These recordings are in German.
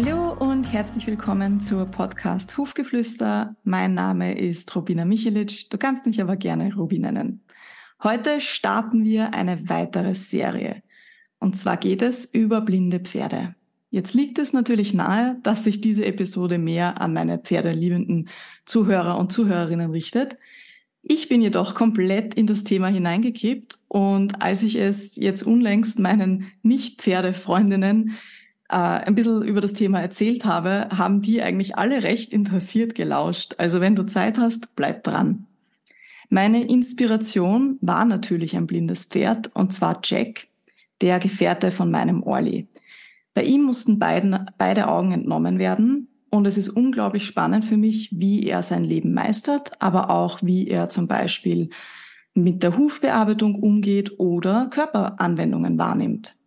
Hallo und herzlich willkommen zur Podcast Hufgeflüster. Mein Name ist Robina Michelic. Du kannst mich aber gerne Rubi nennen. Heute starten wir eine weitere Serie. Und zwar geht es über blinde Pferde. Jetzt liegt es natürlich nahe, dass sich diese Episode mehr an meine pferdeliebenden Zuhörer und Zuhörerinnen richtet. Ich bin jedoch komplett in das Thema hineingekippt und als ich es jetzt unlängst meinen Nicht-Pferde-Freundinnen äh, ein bisschen über das Thema erzählt habe, haben die eigentlich alle recht interessiert gelauscht. Also wenn du Zeit hast, bleib dran. Meine Inspiration war natürlich ein blindes Pferd, und zwar Jack, der Gefährte von meinem Orly. Bei ihm mussten beiden, beide Augen entnommen werden und es ist unglaublich spannend für mich, wie er sein Leben meistert, aber auch wie er zum Beispiel mit der Hufbearbeitung umgeht oder Körperanwendungen wahrnimmt.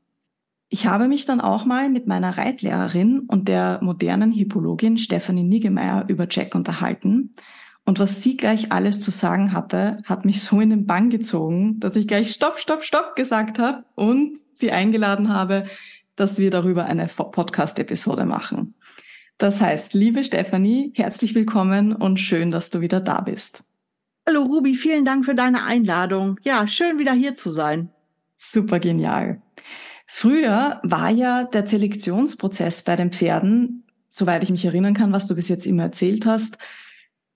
Ich habe mich dann auch mal mit meiner Reitlehrerin und der modernen Hippologin Stephanie Niggemeier über Jack unterhalten. Und was sie gleich alles zu sagen hatte, hat mich so in den Bann gezogen, dass ich gleich Stopp, Stopp, Stopp gesagt habe und sie eingeladen habe, dass wir darüber eine Podcast-Episode machen. Das heißt, liebe Stephanie, herzlich willkommen und schön, dass du wieder da bist. Hallo Ruby, vielen Dank für deine Einladung. Ja, schön wieder hier zu sein. Super genial. Früher war ja der Selektionsprozess bei den Pferden, soweit ich mich erinnern kann, was du bis jetzt immer erzählt hast,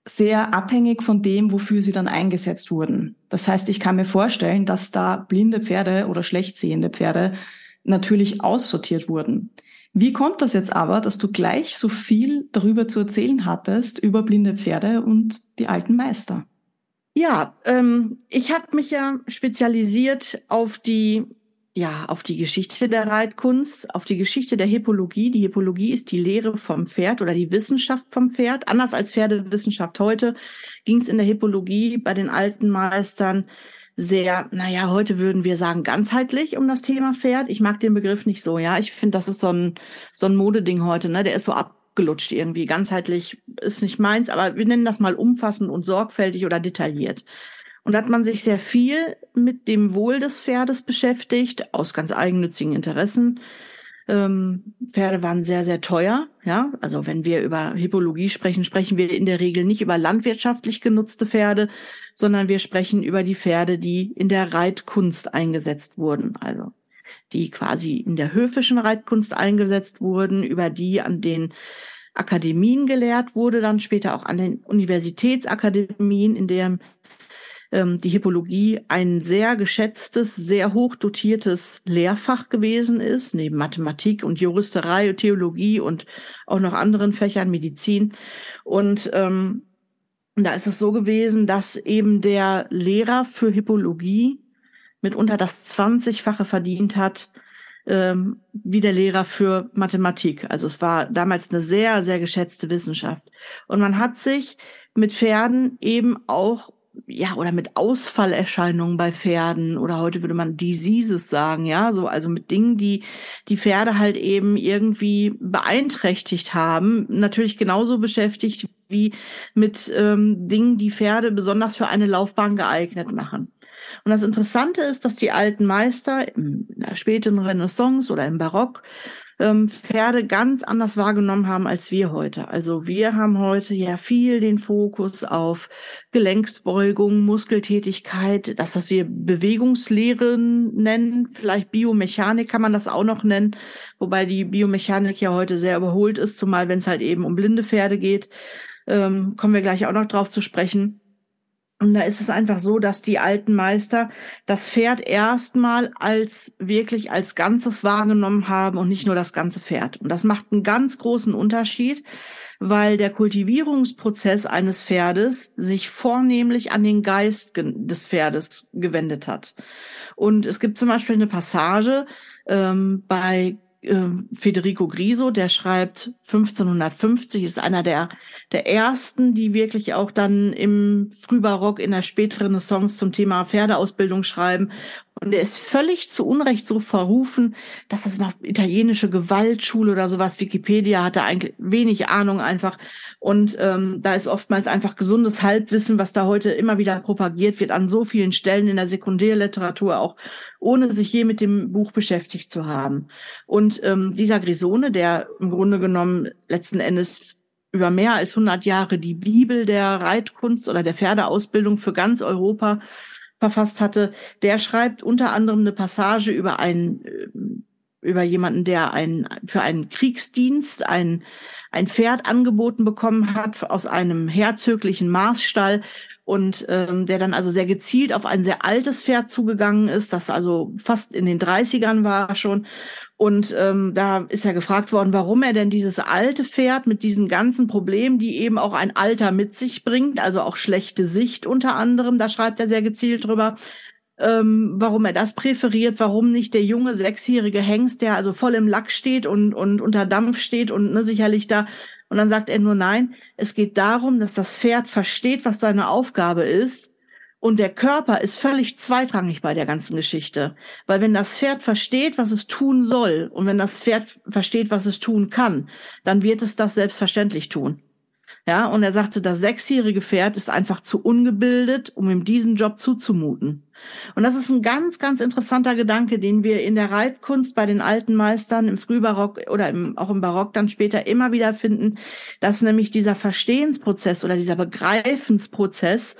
sehr abhängig von dem, wofür sie dann eingesetzt wurden. Das heißt, ich kann mir vorstellen, dass da blinde Pferde oder schlecht sehende Pferde natürlich aussortiert wurden. Wie kommt das jetzt aber, dass du gleich so viel darüber zu erzählen hattest, über blinde Pferde und die alten Meister? Ja, ähm, ich habe mich ja spezialisiert auf die ja, auf die Geschichte der Reitkunst, auf die Geschichte der Hippologie. Die Hippologie ist die Lehre vom Pferd oder die Wissenschaft vom Pferd. Anders als Pferdewissenschaft heute ging es in der Hippologie bei den alten Meistern sehr, naja, heute würden wir sagen, ganzheitlich um das Thema Pferd. Ich mag den Begriff nicht so, ja. Ich finde, das ist so ein, so ein Modeding heute, ne? Der ist so abgelutscht irgendwie. Ganzheitlich ist nicht meins, aber wir nennen das mal umfassend und sorgfältig oder detailliert. Und da hat man sich sehr viel mit dem Wohl des Pferdes beschäftigt, aus ganz eigennützigen Interessen. Ähm, Pferde waren sehr, sehr teuer. Ja, also wenn wir über Hippologie sprechen, sprechen wir in der Regel nicht über landwirtschaftlich genutzte Pferde, sondern wir sprechen über die Pferde, die in der Reitkunst eingesetzt wurden. Also die quasi in der höfischen Reitkunst eingesetzt wurden, über die an den Akademien gelehrt wurde, dann später auch an den Universitätsakademien, in deren ähm, die Hippologie ein sehr geschätztes, sehr hoch dotiertes Lehrfach gewesen ist, neben Mathematik und Juristerei und Theologie und auch noch anderen Fächern, Medizin. Und ähm, da ist es so gewesen, dass eben der Lehrer für Hippologie mitunter das 20-fache verdient hat, ähm, wie der Lehrer für Mathematik. Also es war damals eine sehr, sehr geschätzte Wissenschaft. Und man hat sich mit Pferden eben auch ja, oder mit Ausfallerscheinungen bei Pferden oder heute würde man Diseases sagen, ja, so, also mit Dingen, die die Pferde halt eben irgendwie beeinträchtigt haben, natürlich genauso beschäftigt wie mit ähm, Dingen, die Pferde besonders für eine Laufbahn geeignet machen. Und das Interessante ist, dass die alten Meister in der späten Renaissance oder im Barock ähm, Pferde ganz anders wahrgenommen haben als wir heute. Also wir haben heute ja viel den Fokus auf Gelenksbeugung, Muskeltätigkeit, das, was wir Bewegungslehren nennen, vielleicht Biomechanik kann man das auch noch nennen, wobei die Biomechanik ja heute sehr überholt ist, zumal wenn es halt eben um blinde Pferde geht. Ähm, kommen wir gleich auch noch drauf zu sprechen. Und da ist es einfach so, dass die alten Meister das Pferd erstmal als wirklich als Ganzes wahrgenommen haben und nicht nur das ganze Pferd. Und das macht einen ganz großen Unterschied, weil der Kultivierungsprozess eines Pferdes sich vornehmlich an den Geist des Pferdes gewendet hat. Und es gibt zum Beispiel eine Passage ähm, bei äh, Federico Griso, der schreibt 1550, ist einer der, der ersten, die wirklich auch dann im Frühbarock in der späteren Renaissance zum Thema Pferdeausbildung schreiben. Und er ist völlig zu Unrecht so verrufen, dass das mal italienische Gewaltschule oder sowas. Wikipedia hatte eigentlich wenig Ahnung einfach. Und ähm, da ist oftmals einfach gesundes Halbwissen, was da heute immer wieder propagiert wird, an so vielen Stellen in der Sekundärliteratur, auch ohne sich je mit dem Buch beschäftigt zu haben. Und ähm, dieser Grisone, der im Grunde genommen letzten Endes über mehr als 100 Jahre die Bibel der Reitkunst oder der Pferdeausbildung für ganz Europa verfasst hatte, der schreibt unter anderem eine Passage über einen, äh, über jemanden, der ein, für einen Kriegsdienst ein, ein Pferd angeboten bekommen hat aus einem herzöglichen Maßstall und ähm, der dann also sehr gezielt auf ein sehr altes Pferd zugegangen ist, das also fast in den 30ern war schon. Und ähm, da ist er gefragt worden, warum er denn dieses alte Pferd mit diesen ganzen Problemen, die eben auch ein Alter mit sich bringt, also auch schlechte Sicht unter anderem, da schreibt er sehr gezielt drüber, ähm, warum er das präferiert, warum nicht der junge sechsjährige Hengst, der also voll im Lack steht und, und unter Dampf steht und ne, sicherlich da und dann sagt er nur nein, es geht darum, dass das Pferd versteht, was seine Aufgabe ist. Und der Körper ist völlig zweitrangig bei der ganzen Geschichte. Weil wenn das Pferd versteht, was es tun soll, und wenn das Pferd versteht, was es tun kann, dann wird es das selbstverständlich tun. Ja, und er sagte, das sechsjährige Pferd ist einfach zu ungebildet, um ihm diesen Job zuzumuten. Und das ist ein ganz, ganz interessanter Gedanke, den wir in der Reitkunst bei den alten Meistern im Frühbarock oder im, auch im Barock dann später immer wieder finden, dass nämlich dieser Verstehensprozess oder dieser Begreifensprozess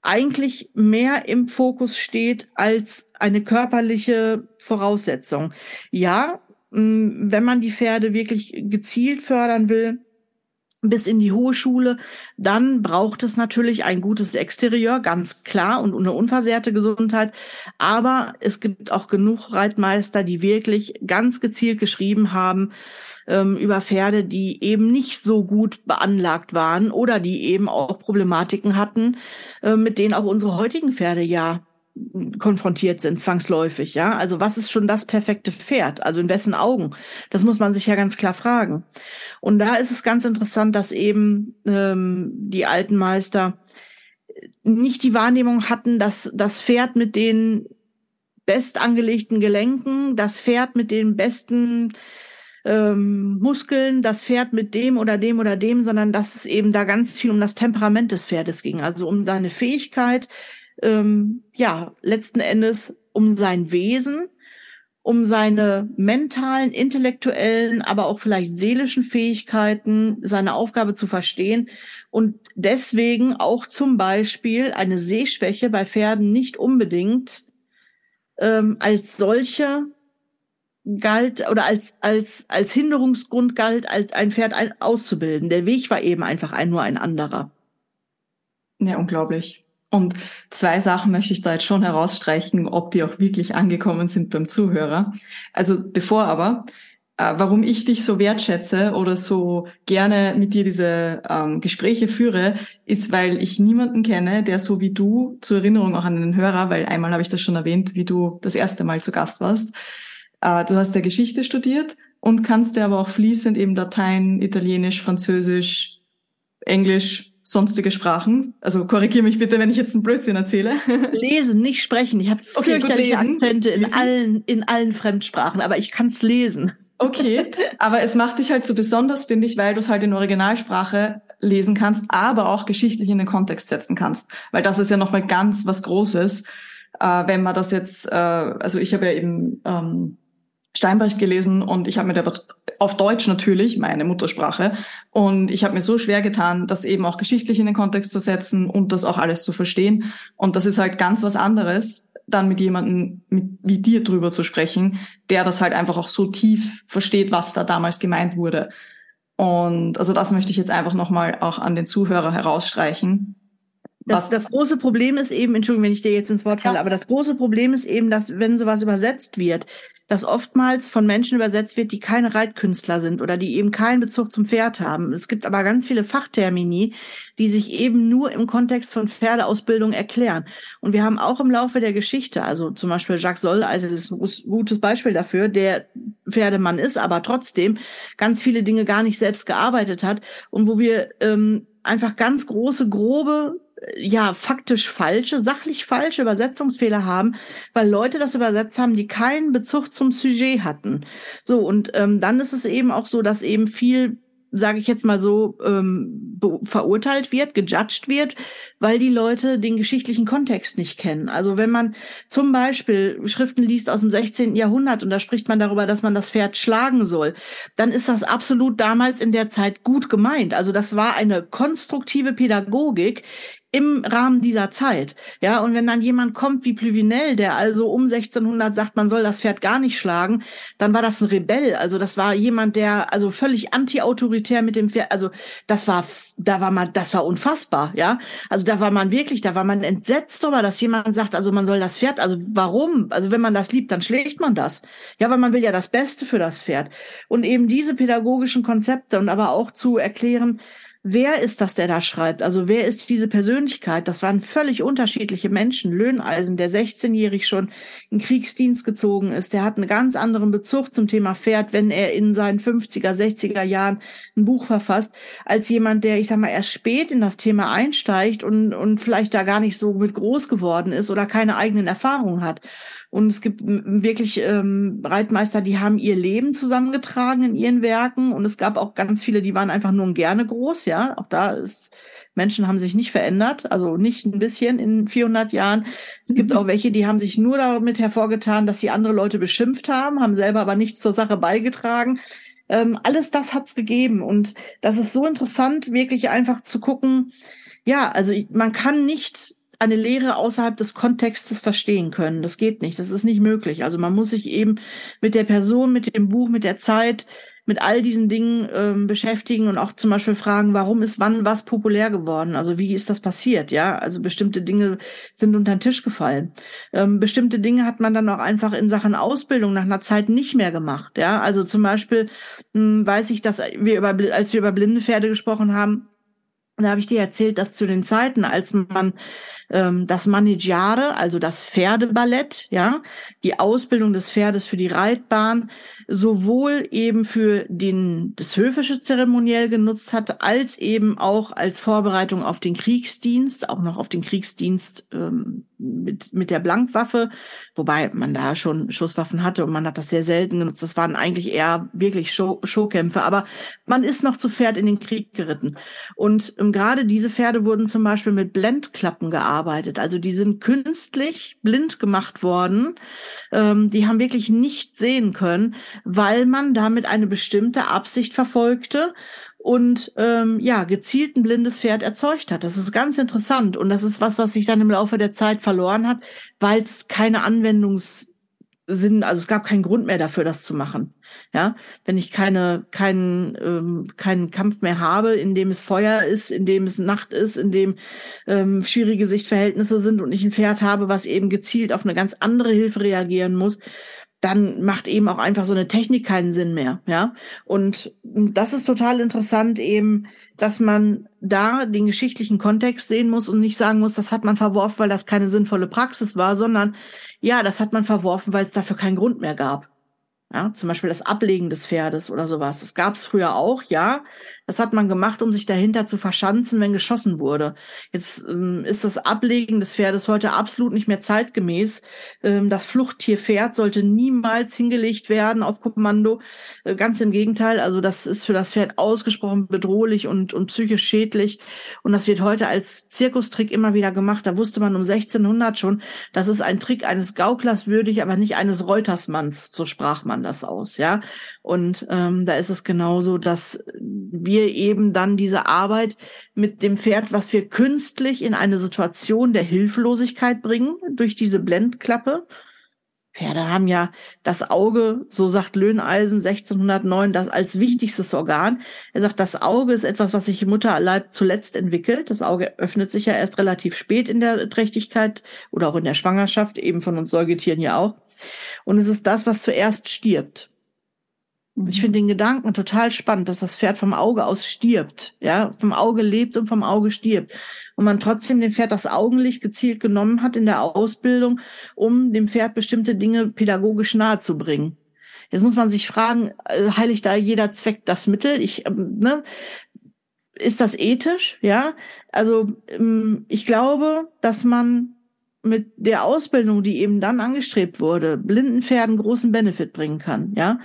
eigentlich mehr im Fokus steht als eine körperliche Voraussetzung. Ja, wenn man die Pferde wirklich gezielt fördern will, bis in die hohe Schule, dann braucht es natürlich ein gutes Exterieur, ganz klar, und eine unversehrte Gesundheit. Aber es gibt auch genug Reitmeister, die wirklich ganz gezielt geschrieben haben ähm, über Pferde, die eben nicht so gut beanlagt waren oder die eben auch Problematiken hatten, äh, mit denen auch unsere heutigen Pferde ja konfrontiert sind, zwangsläufig, ja. Also was ist schon das perfekte Pferd? Also in wessen Augen? Das muss man sich ja ganz klar fragen. Und da ist es ganz interessant, dass eben ähm, die alten Meister nicht die Wahrnehmung hatten, dass das Pferd mit den best angelegten Gelenken, das Pferd mit den besten ähm, Muskeln, das Pferd mit dem oder dem oder dem, sondern dass es eben da ganz viel um das Temperament des Pferdes ging, also um seine Fähigkeit, ähm, ja, letzten Endes um sein Wesen, um seine mentalen, intellektuellen, aber auch vielleicht seelischen Fähigkeiten, seine Aufgabe zu verstehen und deswegen auch zum Beispiel eine Sehschwäche bei Pferden nicht unbedingt ähm, als solche galt oder als als als Hinderungsgrund galt, als ein Pferd auszubilden. Der Weg war eben einfach ein nur ein anderer. Ja, unglaublich. Und zwei Sachen möchte ich da jetzt schon herausstreichen, ob die auch wirklich angekommen sind beim Zuhörer. Also bevor aber, äh, warum ich dich so wertschätze oder so gerne mit dir diese ähm, Gespräche führe, ist, weil ich niemanden kenne, der so wie du, zur Erinnerung auch an den Hörer, weil einmal habe ich das schon erwähnt, wie du das erste Mal zu Gast warst. Äh, du hast ja Geschichte studiert und kannst ja aber auch fließend eben Latein, Italienisch, Französisch, Englisch, sonstige Sprachen. Also korrigiere mich bitte, wenn ich jetzt einen Blödsinn erzähle. Lesen, nicht sprechen. Ich habe okay, fürchterliche Akzente in allen, in allen Fremdsprachen, aber ich kann es lesen. Okay, aber es macht dich halt so besonders, finde ich, weil du es halt in Originalsprache lesen kannst, aber auch geschichtlich in den Kontext setzen kannst. Weil das ist ja nochmal ganz was Großes, äh, wenn man das jetzt, äh, also ich habe ja eben ähm, Steinbrecht gelesen und ich habe mir da auf Deutsch natürlich, meine Muttersprache, und ich habe mir so schwer getan, das eben auch geschichtlich in den Kontext zu setzen und das auch alles zu verstehen. Und das ist halt ganz was anderes, dann mit jemandem mit, wie dir drüber zu sprechen, der das halt einfach auch so tief versteht, was da damals gemeint wurde. Und also das möchte ich jetzt einfach nochmal auch an den Zuhörer herausstreichen. Das, das große Problem ist eben, Entschuldigung, wenn ich dir jetzt ins Wort falle, ja. aber das große Problem ist eben, dass wenn sowas übersetzt wird, das oftmals von Menschen übersetzt wird, die keine Reitkünstler sind oder die eben keinen Bezug zum Pferd haben. Es gibt aber ganz viele Fachtermini, die sich eben nur im Kontext von Pferdeausbildung erklären. Und wir haben auch im Laufe der Geschichte, also zum Beispiel Jacques Soll, also das ist ein gutes Beispiel dafür, der Pferdemann ist, aber trotzdem ganz viele Dinge gar nicht selbst gearbeitet hat und wo wir ähm, einfach ganz große, grobe ja faktisch falsche, sachlich falsche Übersetzungsfehler haben, weil Leute das übersetzt haben, die keinen Bezug zum Sujet hatten. So und ähm, dann ist es eben auch so, dass eben viel sage ich jetzt mal so, ähm, verurteilt wird, gejudged wird, weil die Leute den geschichtlichen Kontext nicht kennen. Also wenn man zum Beispiel Schriften liest aus dem 16. Jahrhundert und da spricht man darüber, dass man das Pferd schlagen soll, dann ist das absolut damals in der Zeit gut gemeint. Also das war eine konstruktive Pädagogik, im Rahmen dieser Zeit. Ja, und wenn dann jemand kommt wie Plüvinel, der also um 1600 sagt, man soll das Pferd gar nicht schlagen, dann war das ein Rebell. Also das war jemand, der also völlig anti-autoritär mit dem Pferd, also das war, da war man, das war unfassbar. Ja, also da war man wirklich, da war man entsetzt darüber, dass jemand sagt, also man soll das Pferd, also warum? Also wenn man das liebt, dann schlägt man das. Ja, weil man will ja das Beste für das Pferd. Und eben diese pädagogischen Konzepte und aber auch zu erklären, wer ist das, der da schreibt? Also wer ist diese Persönlichkeit? Das waren völlig unterschiedliche Menschen. Löhneisen, der 16-jährig schon in Kriegsdienst gezogen ist, der hat einen ganz anderen Bezug zum Thema Pferd, wenn er in seinen 50er, 60er Jahren ein Buch verfasst, als jemand, der, ich sag mal, erst spät in das Thema einsteigt und, und vielleicht da gar nicht so mit groß geworden ist oder keine eigenen Erfahrungen hat. Und es gibt wirklich ähm, Reitmeister, die haben ihr Leben zusammengetragen in ihren Werken. Und es gab auch ganz viele, die waren einfach nur gerne groß. Ja, auch da ist Menschen haben sich nicht verändert, also nicht ein bisschen in 400 Jahren. Es gibt auch welche, die haben sich nur damit hervorgetan, dass sie andere Leute beschimpft haben, haben selber aber nichts zur Sache beigetragen. Ähm, alles das hat's gegeben und das ist so interessant, wirklich einfach zu gucken. Ja, also man kann nicht eine Lehre außerhalb des Kontextes verstehen können. Das geht nicht. Das ist nicht möglich. Also man muss sich eben mit der Person, mit dem Buch, mit der Zeit, mit all diesen Dingen ähm, beschäftigen und auch zum Beispiel fragen, warum ist wann was populär geworden? Also wie ist das passiert? Ja, also bestimmte Dinge sind unter den Tisch gefallen. Ähm, bestimmte Dinge hat man dann auch einfach in Sachen Ausbildung nach einer Zeit nicht mehr gemacht. Ja, also zum Beispiel mh, hm, weiß ich, dass wir über, als wir über blinde Pferde gesprochen haben, da habe ich dir erzählt, dass zu den Zeiten, als man ähm, das Manigiare, also das Pferdeballett, ja, die Ausbildung des Pferdes für die Reitbahn, sowohl eben für den, das höfische Zeremoniell genutzt hat, als eben auch als Vorbereitung auf den Kriegsdienst, auch noch auf den Kriegsdienst ähm, mit, mit der Blankwaffe, wobei man da schon Schusswaffen hatte und man hat das sehr selten genutzt. Das waren eigentlich eher wirklich Show, Showkämpfe, aber man ist noch zu Pferd in den Krieg geritten. Und ähm, gerade diese Pferde wurden zum Beispiel mit Blendklappen gearbeitet. Also die sind künstlich blind gemacht worden. Ähm, die haben wirklich nicht sehen können, weil man damit eine bestimmte Absicht verfolgte und ähm, ja, gezielt ein blindes Pferd erzeugt hat. Das ist ganz interessant und das ist was, was sich dann im Laufe der Zeit verloren hat, weil es keine Anwendungssinn, also es gab keinen Grund mehr dafür, das zu machen. Ja, wenn ich keine, keinen, ähm, keinen Kampf mehr habe, in dem es Feuer ist, in dem es Nacht ist, in dem ähm, schwierige Sichtverhältnisse sind und ich ein Pferd habe, was eben gezielt auf eine ganz andere Hilfe reagieren muss, dann macht eben auch einfach so eine Technik keinen Sinn mehr, ja. Und das ist total interessant eben, dass man da den geschichtlichen Kontext sehen muss und nicht sagen muss, das hat man verworfen, weil das keine sinnvolle Praxis war, sondern ja, das hat man verworfen, weil es dafür keinen Grund mehr gab. Ja, zum Beispiel das Ablegen des Pferdes oder sowas. Das gab es früher auch, ja. Das hat man gemacht, um sich dahinter zu verschanzen, wenn geschossen wurde. Jetzt ähm, ist das Ablegen des Pferdes heute absolut nicht mehr zeitgemäß. Ähm, das Fluchttierpferd sollte niemals hingelegt werden auf Kommando. Äh, ganz im Gegenteil. Also das ist für das Pferd ausgesprochen bedrohlich und, und psychisch schädlich. Und das wird heute als Zirkustrick immer wieder gemacht. Da wusste man um 1600 schon, das ist ein Trick eines Gauklers würdig, aber nicht eines Reutersmanns. So sprach man das aus, ja. Und ähm, da ist es genauso, dass wir wir eben dann diese Arbeit mit dem Pferd, was wir künstlich in eine Situation der Hilflosigkeit bringen durch diese Blendklappe. Pferde haben ja das Auge, so sagt Löhneisen 1609, das als wichtigstes Organ. Er sagt, das Auge ist etwas, was sich im Mutterleib zuletzt entwickelt. Das Auge öffnet sich ja erst relativ spät in der Trächtigkeit oder auch in der Schwangerschaft, eben von uns Säugetieren ja auch. Und es ist das, was zuerst stirbt. Ich finde den Gedanken total spannend, dass das Pferd vom Auge aus stirbt, ja, vom Auge lebt und vom Auge stirbt. Und man trotzdem dem Pferd das Augenlicht gezielt genommen hat in der Ausbildung, um dem Pferd bestimmte Dinge pädagogisch nahe zu bringen. Jetzt muss man sich fragen, äh, heiligt da jeder Zweck das Mittel? Ich, ähm, ne, ist das ethisch? Ja, also ähm, ich glaube, dass man mit der Ausbildung, die eben dann angestrebt wurde, blinden Pferden großen Benefit bringen kann. Ja,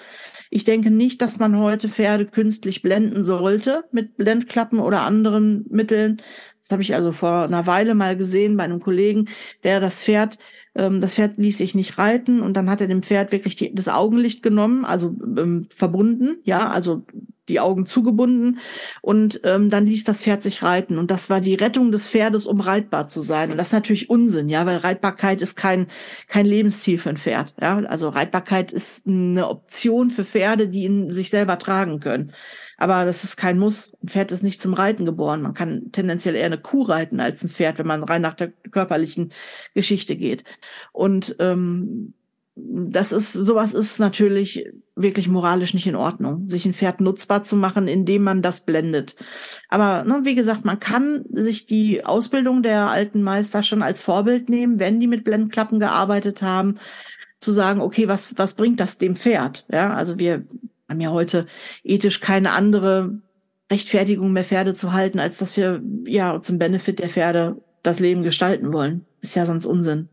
ich denke nicht, dass man heute Pferde künstlich blenden sollte mit Blendklappen oder anderen Mitteln. Das habe ich also vor einer Weile mal gesehen bei einem Kollegen, der das Pferd ähm, das Pferd ließ sich nicht reiten und dann hat er dem Pferd wirklich die, das Augenlicht genommen, also ähm, verbunden, ja, also die Augen zugebunden und ähm, dann ließ das Pferd sich reiten und das war die Rettung des Pferdes, um reitbar zu sein und das ist natürlich Unsinn, ja, weil Reitbarkeit ist kein kein Lebensziel für ein Pferd, ja, also Reitbarkeit ist eine Option für Pferde, die ihn sich selber tragen können. Aber das ist kein Muss. Ein Pferd ist nicht zum Reiten geboren. Man kann tendenziell eher eine Kuh reiten als ein Pferd, wenn man rein nach der körperlichen Geschichte geht. Und ähm, das ist, sowas ist natürlich wirklich moralisch nicht in Ordnung, sich ein Pferd nutzbar zu machen, indem man das blendet. Aber ne, wie gesagt, man kann sich die Ausbildung der alten Meister schon als Vorbild nehmen, wenn die mit Blendklappen gearbeitet haben, zu sagen, okay, was, was bringt das dem Pferd? Ja, also wir haben ja heute ethisch keine andere Rechtfertigung mehr Pferde zu halten, als dass wir ja zum Benefit der Pferde das Leben gestalten wollen. Ist ja sonst Unsinn.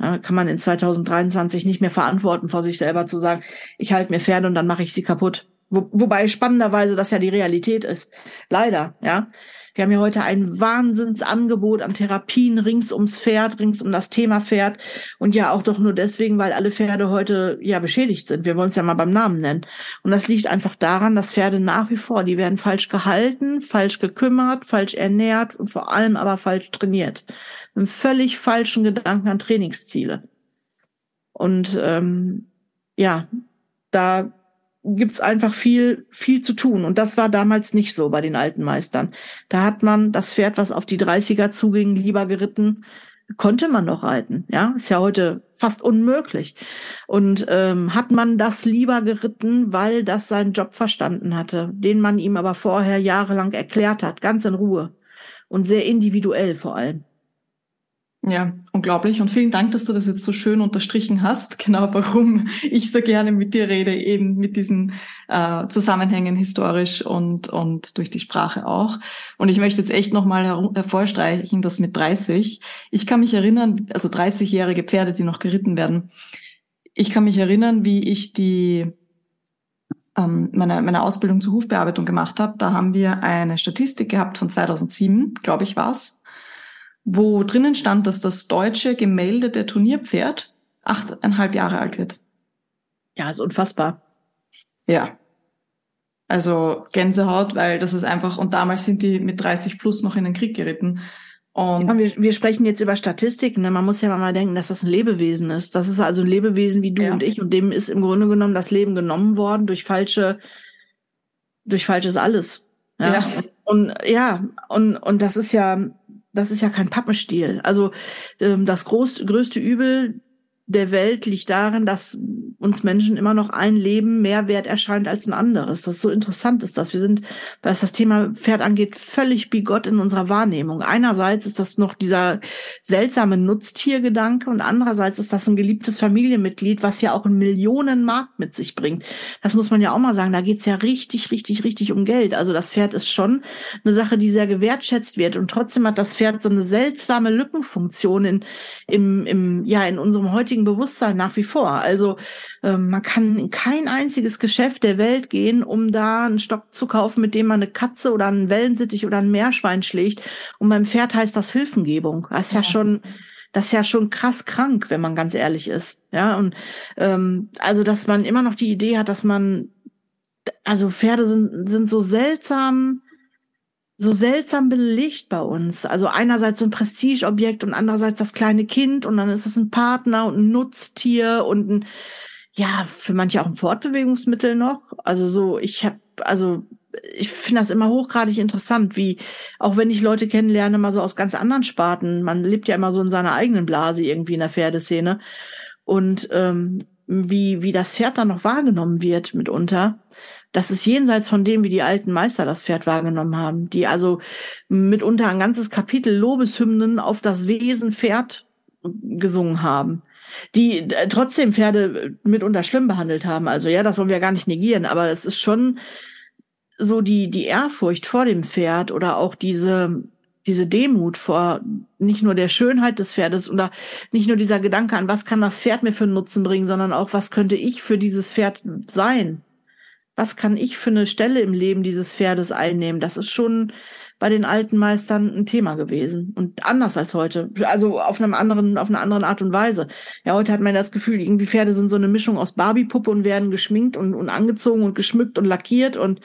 Ja, kann man in 2023 nicht mehr verantworten, vor sich selber zu sagen, ich halte mir Pferde und dann mache ich sie kaputt. Wo, wobei spannenderweise das ja die Realität ist. Leider, ja. Wir haben ja heute ein Wahnsinnsangebot an Therapien rings ums Pferd, rings um das Thema Pferd. Und ja auch doch nur deswegen, weil alle Pferde heute ja beschädigt sind. Wir wollen es ja mal beim Namen nennen. Und das liegt einfach daran, dass Pferde nach wie vor, die werden falsch gehalten, falsch gekümmert, falsch ernährt und vor allem aber falsch trainiert. Einen völlig falschen Gedanken an Trainingsziele. Und ähm, ja, da gibt's einfach viel, viel zu tun. Und das war damals nicht so bei den alten Meistern. Da hat man das Pferd, was auf die 30er zuging, lieber geritten, konnte man noch reiten. Ja, ist ja heute fast unmöglich. Und ähm, hat man das lieber geritten, weil das seinen Job verstanden hatte, den man ihm aber vorher jahrelang erklärt hat, ganz in Ruhe und sehr individuell vor allem. Ja, unglaublich. Und vielen Dank, dass du das jetzt so schön unterstrichen hast. Genau, warum ich so gerne mit dir rede, eben mit diesen äh, Zusammenhängen historisch und, und durch die Sprache auch. Und ich möchte jetzt echt nochmal hervorstreichen, dass mit 30, ich kann mich erinnern, also 30-jährige Pferde, die noch geritten werden, ich kann mich erinnern, wie ich die ähm, meine, meine Ausbildung zur Hufbearbeitung gemacht habe. Da haben wir eine Statistik gehabt von 2007, glaube ich war's wo drinnen stand, dass das deutsche gemeldete Turnierpferd achteinhalb Jahre alt wird. Ja, ist unfassbar. Ja. Also Gänsehaut, weil das ist einfach, und damals sind die mit 30 plus noch in den Krieg geritten. Und ja, wir, wir sprechen jetzt über Statistiken. Ne? Man muss ja mal denken, dass das ein Lebewesen ist. Das ist also ein Lebewesen wie du ja. und ich. Und dem ist im Grunde genommen das Leben genommen worden durch falsche, durch falsches alles. Ja. ja. Und, und ja, und, und das ist ja, das ist ja kein Pappenstiel. Also ähm, das groß, größte Übel der Welt liegt darin, dass uns Menschen immer noch ein Leben mehr wert erscheint als ein anderes. Das ist so interessant ist das. Wir sind, was das Thema Pferd angeht, völlig bigott in unserer Wahrnehmung. Einerseits ist das noch dieser seltsame Nutztiergedanke und andererseits ist das ein geliebtes Familienmitglied, was ja auch einen Millionenmarkt mit sich bringt. Das muss man ja auch mal sagen. Da geht's ja richtig, richtig, richtig um Geld. Also das Pferd ist schon eine Sache, die sehr gewertschätzt wird und trotzdem hat das Pferd so eine seltsame Lückenfunktion in, im, im, ja, in unserem heutigen geistigen Bewusstsein nach wie vor. Also ähm, man kann in kein einziges Geschäft der Welt gehen, um da einen Stock zu kaufen, mit dem man eine Katze oder einen Wellensittich oder ein Meerschwein schlägt. Und beim Pferd heißt das Hilfengebung. Das ist ja, ja schon das ist ja schon krass krank, wenn man ganz ehrlich ist. Ja, und ähm, also, dass man immer noch die Idee hat, dass man, also Pferde sind, sind so seltsam, so seltsam belegt bei uns. Also einerseits so ein Prestigeobjekt und andererseits das kleine Kind und dann ist es ein Partner und ein Nutztier und ein, ja, für manche auch ein Fortbewegungsmittel noch. Also so, ich habe, also ich finde das immer hochgradig interessant, wie, auch wenn ich Leute kennenlerne, mal so aus ganz anderen Sparten, man lebt ja immer so in seiner eigenen Blase irgendwie in der Pferdeszene. Und ähm, wie, wie das Pferd dann noch wahrgenommen wird mitunter das ist jenseits von dem, wie die alten Meister das Pferd wahrgenommen haben, die also mitunter ein ganzes Kapitel Lobeshymnen auf das Wesen Pferd gesungen haben die äh, trotzdem Pferde mitunter schlimm behandelt haben. Also ja, das wollen wir gar nicht negieren, aber es ist schon so die, die Ehrfurcht vor dem Pferd oder auch diese, diese Demut vor nicht nur der Schönheit des Pferdes oder nicht nur dieser Gedanke an, was kann das Pferd mir für einen Nutzen bringen, sondern auch, was könnte ich für dieses Pferd sein? Was kann ich für eine Stelle im Leben dieses Pferdes einnehmen? Das ist schon bei den alten Meistern ein Thema gewesen und anders als heute. Also auf einem anderen, auf einer anderen Art und Weise. Ja, heute hat man das Gefühl, irgendwie Pferde sind so eine Mischung aus Barbie-Puppe und werden geschminkt und, und angezogen und geschmückt und lackiert und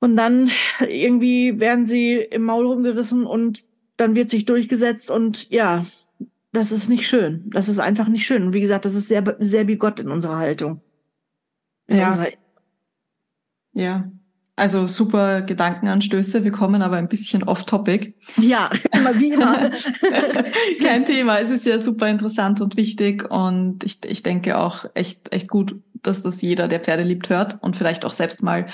und dann irgendwie werden sie im Maul rumgerissen und dann wird sich durchgesetzt und ja, das ist nicht schön. Das ist einfach nicht schön. Und wie gesagt, das ist sehr, sehr bigott in unserer Haltung. In ja. Unserer ja. Also super Gedankenanstöße. Wir kommen aber ein bisschen off-topic. Ja, immer wie immer. Kein Thema. Es ist ja super interessant und wichtig und ich, ich denke auch echt, echt gut, dass das jeder, der Pferde liebt, hört und vielleicht auch selbst mal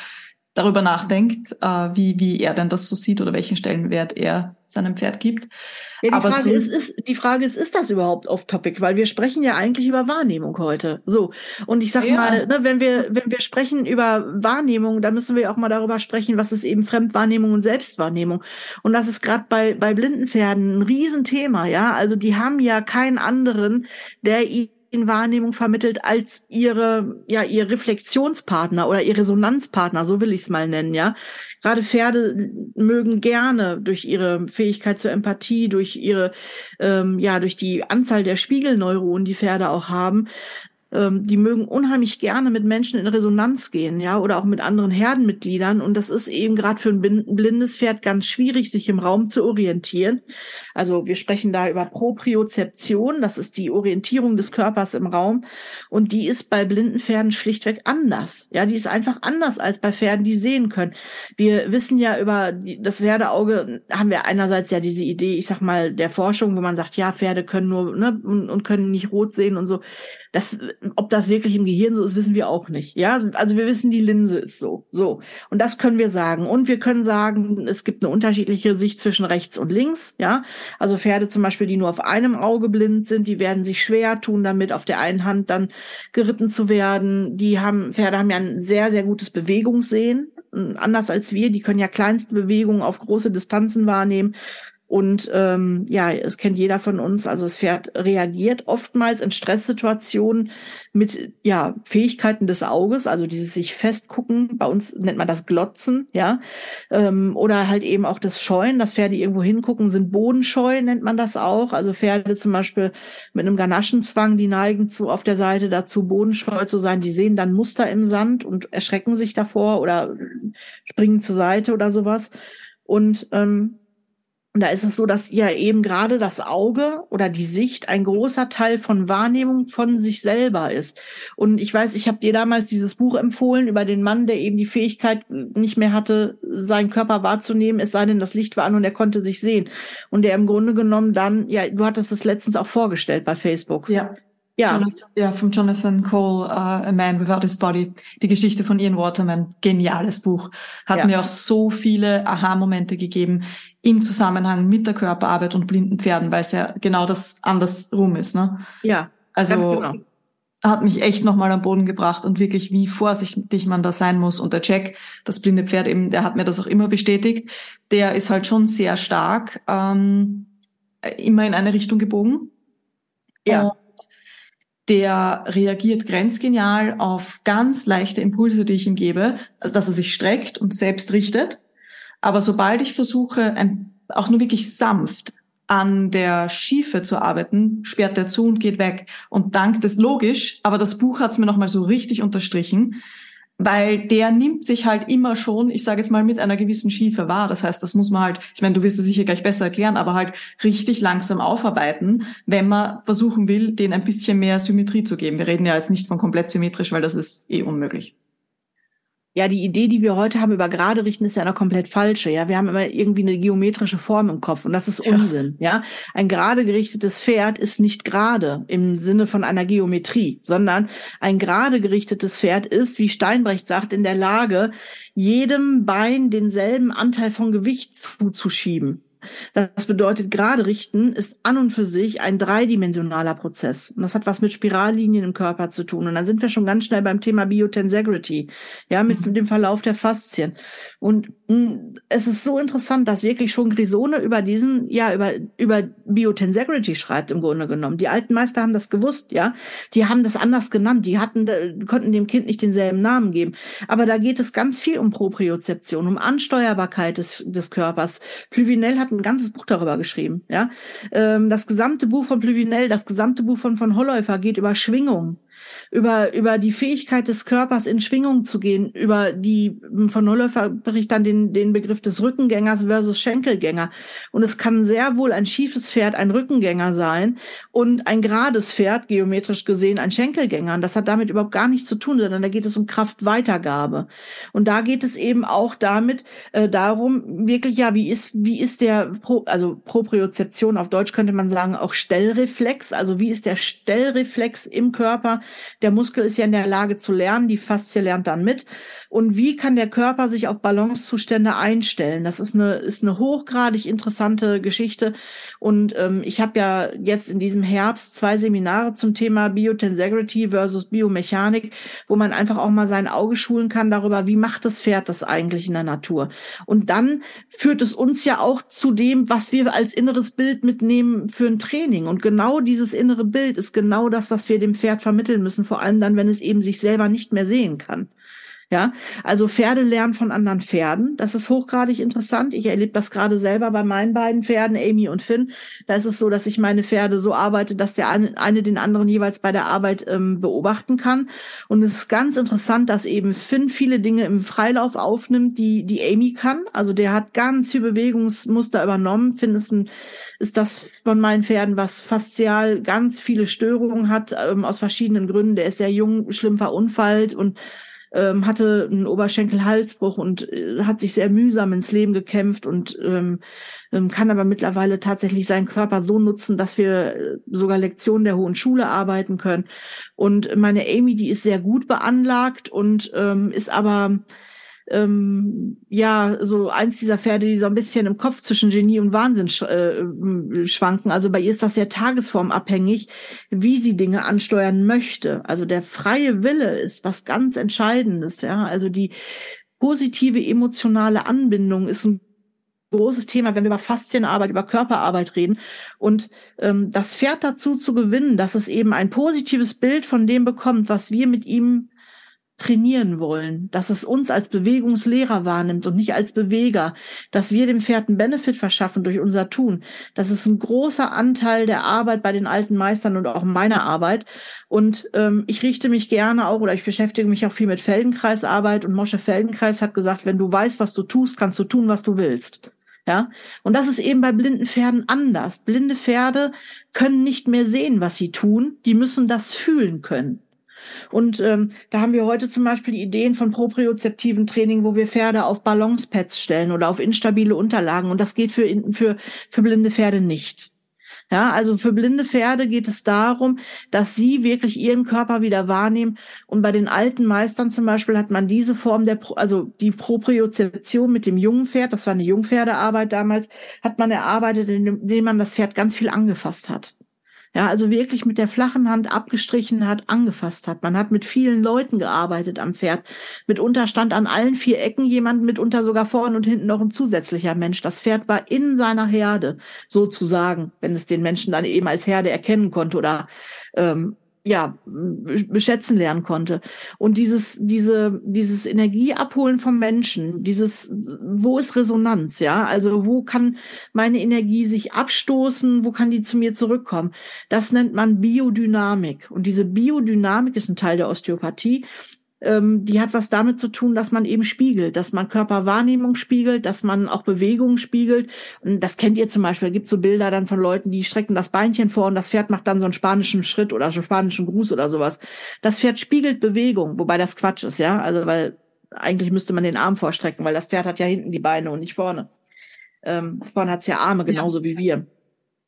darüber nachdenkt, äh, wie, wie er denn das so sieht oder welchen Stellenwert er seinem Pferd gibt. Ja, die, Aber Frage ist, ist, die Frage ist, ist das überhaupt off-topic? Weil wir sprechen ja eigentlich über Wahrnehmung heute. So. Und ich sag ja. mal, ne, wenn wir, wenn wir sprechen über Wahrnehmung, dann müssen wir auch mal darüber sprechen, was ist eben Fremdwahrnehmung und Selbstwahrnehmung. Und das ist gerade bei, bei blinden Pferden ein Riesenthema, ja. Also die haben ja keinen anderen, der ihnen Wahrnehmung vermittelt als ihre, ja, ihr Reflexionspartner oder ihr Resonanzpartner, so will ich es mal nennen, ja. Gerade Pferde mögen gerne durch ihre Fähigkeit zur Empathie, durch ihre, ähm, ja, durch die Anzahl der Spiegelneuronen, die Pferde auch haben, ähm, die mögen unheimlich gerne mit Menschen in Resonanz gehen, ja, oder auch mit anderen Herdenmitgliedern. Und das ist eben gerade für ein blindes Pferd ganz schwierig, sich im Raum zu orientieren. Also wir sprechen da über Propriozeption, das ist die Orientierung des Körpers im Raum. Und die ist bei blinden Pferden schlichtweg anders. Ja, die ist einfach anders als bei Pferden, die sehen können. Wir wissen ja über das Pferdeauge, haben wir einerseits ja diese Idee, ich sag mal, der Forschung, wo man sagt, ja, Pferde können nur, ne, und, und können nicht rot sehen und so. Das, ob das wirklich im Gehirn so ist, wissen wir auch nicht. Ja, also wir wissen, die Linse ist so. So. Und das können wir sagen. Und wir können sagen, es gibt eine unterschiedliche Sicht zwischen rechts und links. Ja, also Pferde zum Beispiel, die nur auf einem Auge blind sind, die werden sich schwer tun, damit auf der einen Hand dann geritten zu werden. Die haben, Pferde haben ja ein sehr, sehr gutes Bewegungssehen. Anders als wir, die können ja kleinste Bewegungen auf große Distanzen wahrnehmen. Und ähm, ja, es kennt jeder von uns, also das Pferd reagiert oftmals in Stresssituationen mit ja Fähigkeiten des Auges, also dieses sich festgucken. Bei uns nennt man das Glotzen, ja, ähm, oder halt eben auch das Scheuen, dass Pferde irgendwo hingucken, sind bodenscheu, nennt man das auch. Also Pferde zum Beispiel mit einem Ganaschenzwang, die neigen zu auf der Seite dazu, bodenscheu zu sein. Die sehen dann Muster im Sand und erschrecken sich davor oder springen zur Seite oder sowas. Und ähm, und da ist es so, dass ja eben gerade das Auge oder die Sicht ein großer Teil von Wahrnehmung von sich selber ist. Und ich weiß, ich habe dir damals dieses Buch empfohlen über den Mann, der eben die Fähigkeit nicht mehr hatte, seinen Körper wahrzunehmen, es sei denn, das Licht war an und er konnte sich sehen. Und der im Grunde genommen dann, ja, du hattest es letztens auch vorgestellt bei Facebook. Ja. Ja. Jonathan, ja, von Jonathan Cole, uh, A Man Without His Body. Die Geschichte von Ian Waterman. Geniales Buch. Hat ja. mir auch so viele Aha-Momente gegeben im Zusammenhang mit der Körperarbeit und blinden Pferden, weil es ja genau das andersrum ist, ne? Ja. Also, genau. hat mich echt nochmal am Boden gebracht und wirklich, wie vorsichtig man da sein muss. Und der Jack, das blinde Pferd eben, der hat mir das auch immer bestätigt. Der ist halt schon sehr stark, ähm, immer in eine Richtung gebogen. Ja. Und der reagiert grenzgenial auf ganz leichte Impulse, die ich ihm gebe, also dass er sich streckt und selbst richtet. Aber sobald ich versuche, ein, auch nur wirklich sanft an der Schiefe zu arbeiten, sperrt er zu und geht weg. Und dank des logisch, aber das Buch hat es mir nochmal so richtig unterstrichen, weil der nimmt sich halt immer schon, ich sage jetzt mal, mit einer gewissen Schiefe wahr. Das heißt, das muss man halt, ich meine, du wirst es sicher gleich besser erklären, aber halt richtig langsam aufarbeiten, wenn man versuchen will, den ein bisschen mehr Symmetrie zu geben. Wir reden ja jetzt nicht von komplett symmetrisch, weil das ist eh unmöglich ja, die Idee, die wir heute haben über gerade richten, ist ja noch komplett falsche. Ja, wir haben immer irgendwie eine geometrische Form im Kopf und das ist Unsinn. Ja, ein gerade gerichtetes Pferd ist nicht gerade im Sinne von einer Geometrie, sondern ein gerade gerichtetes Pferd ist, wie Steinbrecht sagt, in der Lage, jedem Bein denselben Anteil von Gewicht zuzuschieben. Das bedeutet, gerade richten ist an und für sich ein dreidimensionaler Prozess. Und das hat was mit Spirallinien im Körper zu tun. Und dann sind wir schon ganz schnell beim Thema Biotensegrity, ja, mit mhm. dem Verlauf der Faszien. Und mm, es ist so interessant, dass wirklich schon Grisone über diesen, ja, über, über Biotensegrity schreibt im Grunde genommen. Die alten Meister haben das gewusst, ja. Die haben das anders genannt. Die hatten, konnten dem Kind nicht denselben Namen geben. Aber da geht es ganz viel um Propriozeption, um Ansteuerbarkeit des, des Körpers. Plüvinel hat ein ganzes Buch darüber geschrieben. Ja, ähm, das gesamte Buch von Plüvinel, das gesamte Buch von von Holläufer geht über Schwingung über, über die Fähigkeit des Körpers in Schwingung zu gehen, über die, von Nolläufer berichtet dann den, den Begriff des Rückengängers versus Schenkelgänger. Und es kann sehr wohl ein schiefes Pferd ein Rückengänger sein und ein gerades Pferd, geometrisch gesehen, ein Schenkelgänger. Und das hat damit überhaupt gar nichts zu tun, sondern da geht es um Kraftweitergabe. Und da geht es eben auch damit, äh, darum, wirklich, ja, wie ist, wie ist der, Pro, also Propriozeption auf Deutsch könnte man sagen, auch Stellreflex, also wie ist der Stellreflex im Körper, der Muskel ist ja in der Lage zu lernen, die Faszie lernt dann mit. Und wie kann der Körper sich auf Balancezustände einstellen? Das ist eine, ist eine hochgradig interessante Geschichte. Und ähm, ich habe ja jetzt in diesem Herbst zwei Seminare zum Thema Biotensegrity versus Biomechanik, wo man einfach auch mal sein Auge schulen kann darüber, wie macht das Pferd das eigentlich in der Natur? Und dann führt es uns ja auch zu dem, was wir als inneres Bild mitnehmen für ein Training. Und genau dieses innere Bild ist genau das, was wir dem Pferd vermitteln müssen, vor allem dann, wenn es eben sich selber nicht mehr sehen kann. Ja, also Pferde lernen von anderen Pferden. Das ist hochgradig interessant. Ich erlebe das gerade selber bei meinen beiden Pferden, Amy und Finn. Da ist es so, dass ich meine Pferde so arbeite, dass der eine, den anderen jeweils bei der Arbeit ähm, beobachten kann. Und es ist ganz interessant, dass eben Finn viele Dinge im Freilauf aufnimmt, die, die Amy kann. Also der hat ganz viel Bewegungsmuster übernommen. Finn ist ein ist das von meinen Pferden, was faszial ganz viele Störungen hat, ähm, aus verschiedenen Gründen. Der ist sehr jung, schlimm verunfallt und ähm, hatte einen Oberschenkelhalsbruch und äh, hat sich sehr mühsam ins Leben gekämpft und ähm, ähm, kann aber mittlerweile tatsächlich seinen Körper so nutzen, dass wir äh, sogar Lektionen der Hohen Schule arbeiten können. Und meine Amy, die ist sehr gut beanlagt und ähm, ist aber ähm, ja so eins dieser Pferde, die so ein bisschen im Kopf zwischen Genie und Wahnsinn sch äh, schwanken. Also bei ihr ist das sehr tagesformabhängig, wie sie Dinge ansteuern möchte. Also der freie Wille ist was ganz Entscheidendes. Ja, also die positive emotionale Anbindung ist ein großes Thema, wenn wir über Faszienarbeit, über Körperarbeit reden. Und ähm, das Pferd dazu zu gewinnen, dass es eben ein positives Bild von dem bekommt, was wir mit ihm trainieren wollen, dass es uns als Bewegungslehrer wahrnimmt und nicht als Beweger, dass wir dem Pferd einen Benefit verschaffen durch unser Tun. Das ist ein großer Anteil der Arbeit bei den alten Meistern und auch meiner Arbeit. Und ähm, ich richte mich gerne auch oder ich beschäftige mich auch viel mit Feldenkreisarbeit und Mosche Feldenkreis hat gesagt, wenn du weißt, was du tust, kannst du tun, was du willst. Ja, und das ist eben bei blinden Pferden anders. Blinde Pferde können nicht mehr sehen, was sie tun. Die müssen das fühlen können. Und ähm, da haben wir heute zum Beispiel Ideen von propriozeptiven Training, wo wir Pferde auf Balancepads stellen oder auf instabile Unterlagen. Und das geht für, für, für blinde Pferde nicht. Ja, also für blinde Pferde geht es darum, dass sie wirklich ihren Körper wieder wahrnehmen. Und bei den alten Meistern zum Beispiel hat man diese Form der, also die Propriozeption mit dem jungen Pferd, das war eine Jungpferdearbeit damals, hat man erarbeitet, indem man das Pferd ganz viel angefasst hat. Ja, also wirklich mit der flachen Hand abgestrichen hat, angefasst hat. Man hat mit vielen Leuten gearbeitet am Pferd. Mitunter stand an allen vier Ecken jemand, mitunter sogar vorn und hinten noch ein zusätzlicher Mensch. Das Pferd war in seiner Herde, sozusagen, wenn es den Menschen dann eben als Herde erkennen konnte oder ähm, ja, beschätzen lernen konnte. Und dieses, diese, dieses Energieabholen vom Menschen, dieses, wo ist Resonanz, ja? Also, wo kann meine Energie sich abstoßen? Wo kann die zu mir zurückkommen? Das nennt man Biodynamik. Und diese Biodynamik ist ein Teil der Osteopathie die hat was damit zu tun, dass man eben spiegelt, dass man Körperwahrnehmung spiegelt, dass man auch Bewegungen spiegelt. Und das kennt ihr zum Beispiel. gibt so Bilder dann von Leuten, die strecken das Beinchen vor und das Pferd macht dann so einen spanischen Schritt oder so einen spanischen Gruß oder sowas. Das Pferd spiegelt Bewegung, wobei das Quatsch ist, ja. Also weil eigentlich müsste man den Arm vorstrecken, weil das Pferd hat ja hinten die Beine und nicht vorne. Ähm, vorne hat's ja Arme, genauso ja. wie wir.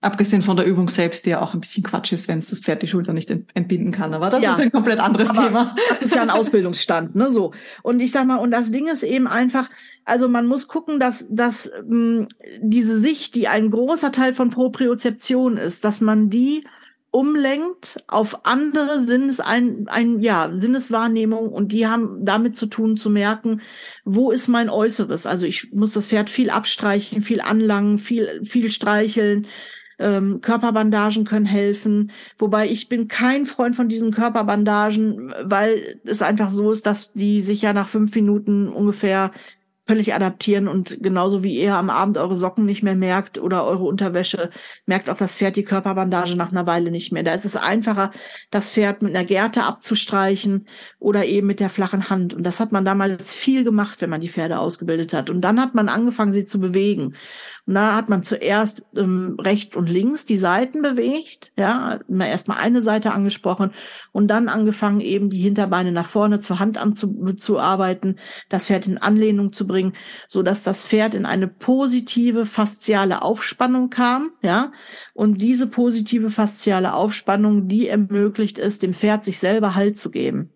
Abgesehen von der Übung selbst, die ja auch ein bisschen Quatsch ist, wenn es das Pferd die Schulter nicht entbinden kann. Aber das ja, ist ein komplett anderes Thema. Das ist ja ein Ausbildungsstand, ne? So. Und ich sag mal, und das Ding ist eben einfach, also man muss gucken, dass, dass mh, diese Sicht, die ein großer Teil von Propriozeption ist, dass man die umlenkt auf andere Sinnes ein, ein ja Sinneswahrnehmung und die haben damit zu tun zu merken, wo ist mein Äußeres? Also ich muss das Pferd viel abstreichen, viel anlangen, viel viel streicheln. Ähm, Körperbandagen können helfen, wobei ich bin kein Freund von diesen Körperbandagen, weil es einfach so ist, dass die sich ja nach fünf Minuten ungefähr völlig adaptieren und genauso wie ihr am Abend eure Socken nicht mehr merkt oder eure Unterwäsche, merkt auch das Pferd die Körperbandage nach einer Weile nicht mehr. Da ist es einfacher, das Pferd mit einer Gerte abzustreichen oder eben mit der flachen Hand. Und das hat man damals viel gemacht, wenn man die Pferde ausgebildet hat. Und dann hat man angefangen, sie zu bewegen. Da hat man zuerst ähm, rechts und links die Seiten bewegt, ja, erstmal eine Seite angesprochen und dann angefangen, eben die Hinterbeine nach vorne zur Hand anzuarbeiten, das Pferd in Anlehnung zu bringen, so dass das Pferd in eine positive fasziale Aufspannung kam, ja. Und diese positive fasziale Aufspannung, die ermöglicht es, dem Pferd sich selber Halt zu geben.